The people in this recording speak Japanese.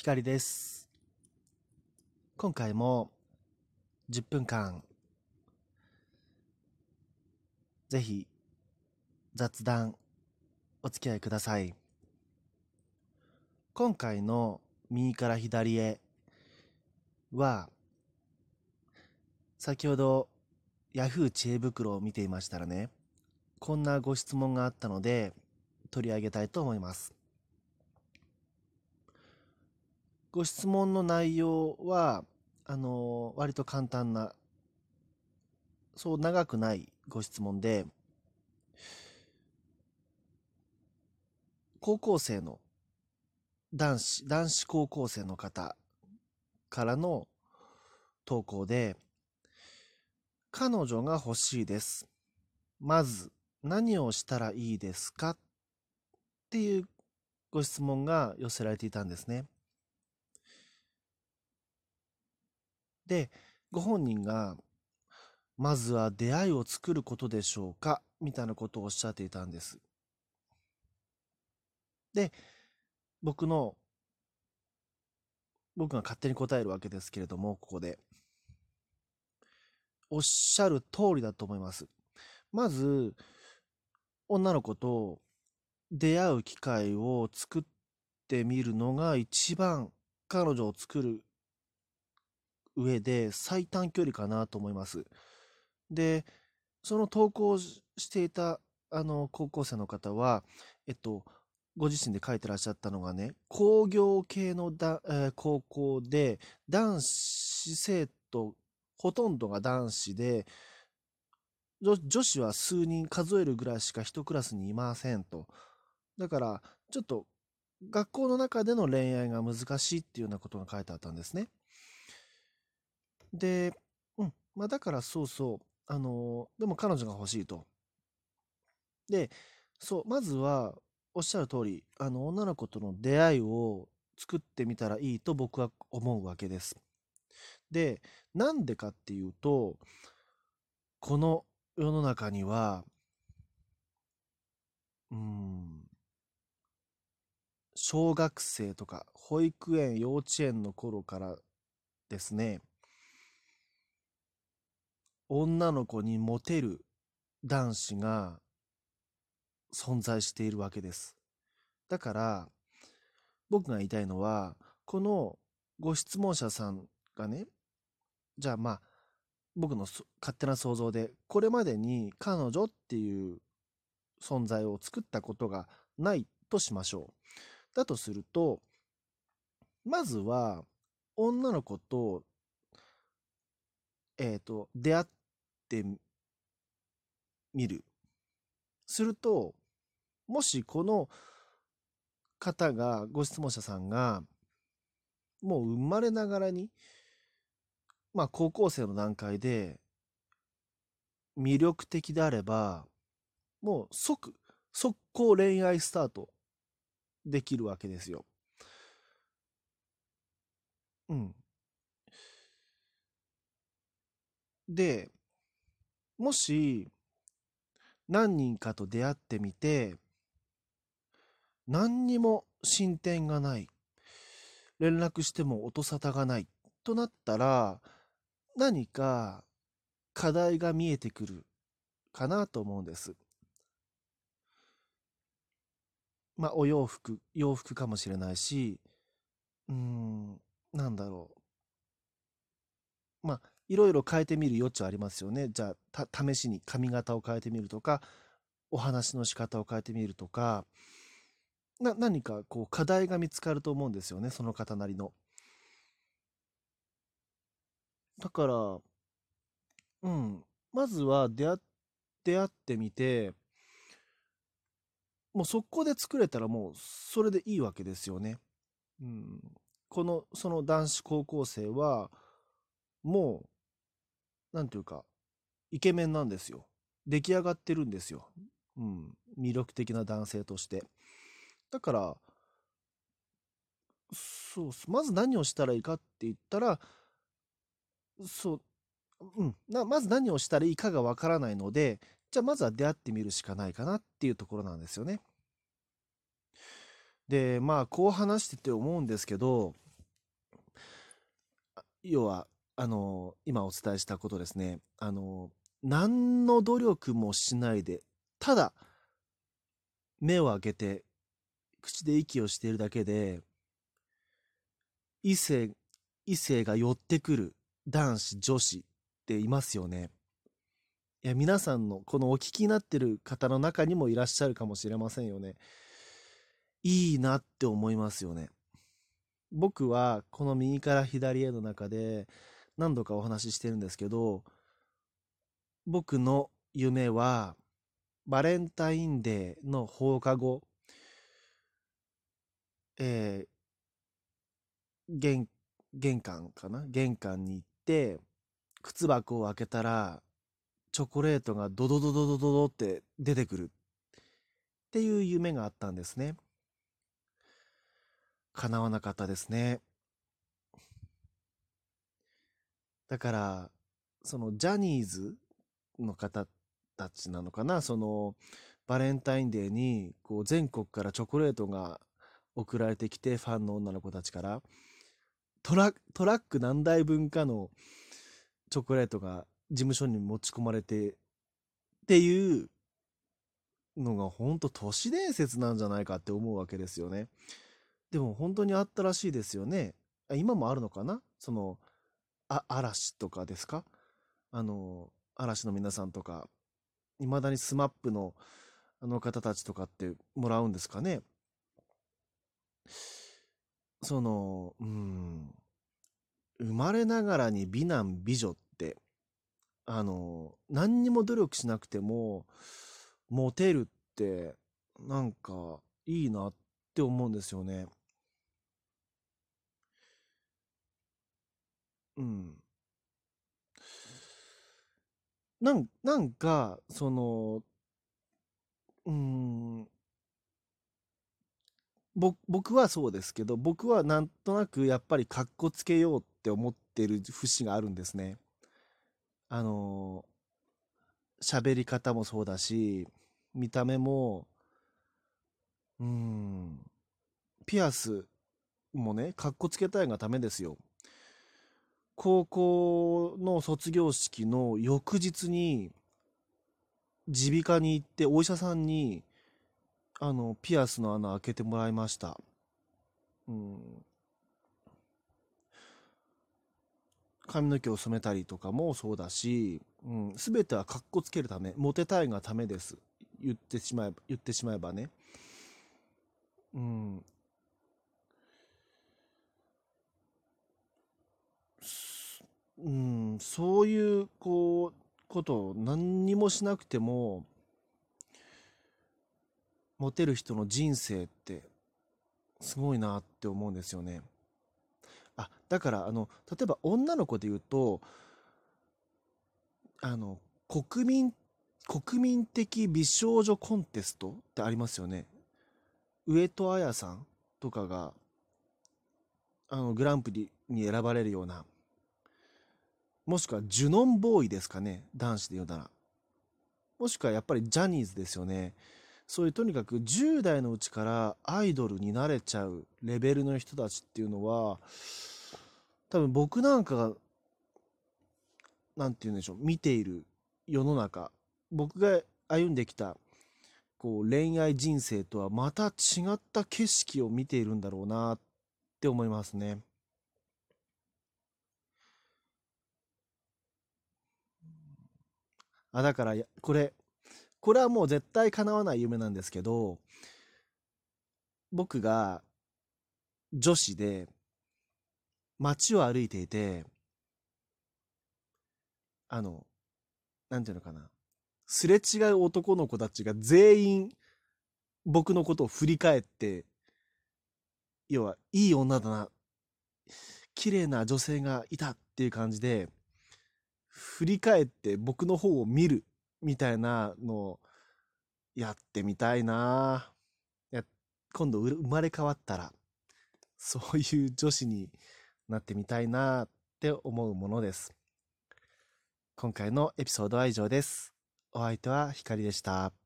光です。今回も10分間、ぜひ雑談お付き合いください。今回の右から左へは、先ほど Yahoo 知恵袋を見ていましたらね、こんなご質問があったので取り上げたいと思います。ご質問の内容は、あの割と簡単な、そう長くないご質問で、高校生の男子、男子高校生の方からの投稿で、彼女が欲しいです。まず何をしたらいいですか？っていうご質問が寄せられていたんですね。で、ご本人が、まずは出会いを作ることでしょうか？みたいなことをおっしゃっていたんです。で、僕の、僕が勝手に答えるわけですけれども、ここで。おっしゃる通りだと思います。まず、女の子と出会う機会を作ってみるのが一番彼女を作る上で最短距離かなと思います。で、その投稿していたあの高校生の方は、えっと、ご自身で書いてらっしゃったのがね、工業系のだ、えー高校で、男子生徒、ほとんどが男子で、女子は数人数えるぐらいしか一クラスにいませんと。だから、ちょっと学校の中での恋愛が難しいっていうようなことが書いてあったんですね。で、うん、まあだからそうそう、あのでも彼女が欲しいと。で、そう、まずはおっしゃる通り、あの女の子との出会いを作ってみたらいいと僕は思うわけです。で、なんでかっていうと、この世の中には、うん、小学生とか保育園、幼稚園の頃からですね、女の子にモテる男子が存在しているわけです。だから、僕が言いたいのは、このご質問者さんがね、じゃあまあ、僕の勝手な想像で、これまでに彼女っていう存在を作ったことがないとしましょう。だとすると、まずは、女の子と、えっ、と、出会ってみる。すると、もしこの方が、ご質問者さんが、もう生まれながらに、まあ高校生の段階で魅力的であれば、もう即、速攻恋愛スタートできるわけですよ。うん。で、もし何人かと出会ってみて、何にも進展がない。連絡しても音沙汰がない。となったら、何か課題が見えてくるかなと思うんです。まあ、お洋服、洋服かもしれないし、うん、なんだろう。まあ、いろいろ変えてみる余地はありますよね。じゃあ、試しに髪型を変えてみるとか、お話の仕方を変えてみるとか、な、何かこう課題が見つかると思うんですよね、その方なりの。だから、うん、まずは出会出会ってみて、もう速攻で作れたらもうそれでいいわけですよね。うん、この、その男子高校生は、もう、なんていうか、イケメンなんですよ。出来上がってるんですよ。うん、魅力的な男性として。だから、そう、まず何をしたらいいかって言ったら、そう、うん、な、まず何をしたらいいかがわからないので、じゃあまずは出会ってみるしかないかなっていうところなんですよね。で、まあ、こう話してて思うんですけど、要は、あの、今お伝えしたことですね。あの、何の努力もしないで、ただ、目を開けて、口で息をしているだけで、異性、異性が寄ってくる男子、女子っていますよね。いや、皆さんのこのお聞きになってる方の中にもいらっしゃるかもしれませんよね。いいなって思いますよね。僕はこの右から左への中で何度かお話ししてるんですけど、僕の夢はバレンタインデーの放課後、えー、玄、玄関かな？玄関に行って、靴箱を開けたら、チョコレートがドドドドドドドって出てくるっていう夢があったんですね。叶わなかったですね。だから、そのジャニーズの方たちなのかな、そのバレンタインデーにこう全国からチョコレートが送られてきて、ファンの女の子たちからトラトラック何台分かのチョコレートが事務所に持ち込まれてっていうのが本当都市伝説なんじゃないかって思うわけですよね。でも本当にあったらしいですよね。今もあるのかな？その、あ、嵐とかですか？あの、嵐の皆さんとか、未だにスマップのあの方たちとかってもらうんですかね？その、うん、生まれながらに美男美女って、あの、何にも努力しなくても、モテるって、なんか、いいなって思うんですよね。うん。なん、なんか、その、うーん、ぼ、僕はそうですけど、僕はなんとなくやっぱりかっこつけようって思ってる節があるんですね。あの、喋り方もそうだし、見た目も、うん、ピアスもね、かっこつけたいがためですよ。高校の卒業式の翌日に、耳鼻科に行ってお医者さんに、あの、ピアスの穴開けてもらいました。うん。髪の毛を染めたりとかもそうだし、うん、全てはかっこつけるため、モテたいがためです。言ってしまえば、言ってしまえばね。うん。うん、そういう、こう、ことを何にもしなくても、モテる人の人生ってすごいなって思うんですよね。あ、だから、あの、例えば女の子で言うと、あの、国民、国民的美少女コンテストってありますよね。上戸彩さんとかが、あの、グランプリに選ばれるような、もしくはジュノンボーイですかね、男子で言うなら。もしくはやっぱりジャニーズですよね。そういうとにかく10代のうちからアイドルになれちゃうレベルの人たちっていうのは、多分僕なんかが、なんて言うんでしょう、見ている世の中、僕が歩んできた、こう恋愛人生とはまた違った景色を見ているんだろうなって思いますね。あ、だから、これ、これはもう絶対叶わない夢なんですけど、僕が女子で街を歩いていて、あの、なんていうのかな。すれ違う男の子たちが全員僕のことを振り返って、要は、いい女だな、綺麗な女性がいたっていう感じで、振り返って僕の方を見るみたいなのをやってみたいなや今度生まれ変わったらそういう女子になってみたいなって思うものです。今回のエピソードは以上です。お相手はひかりでした。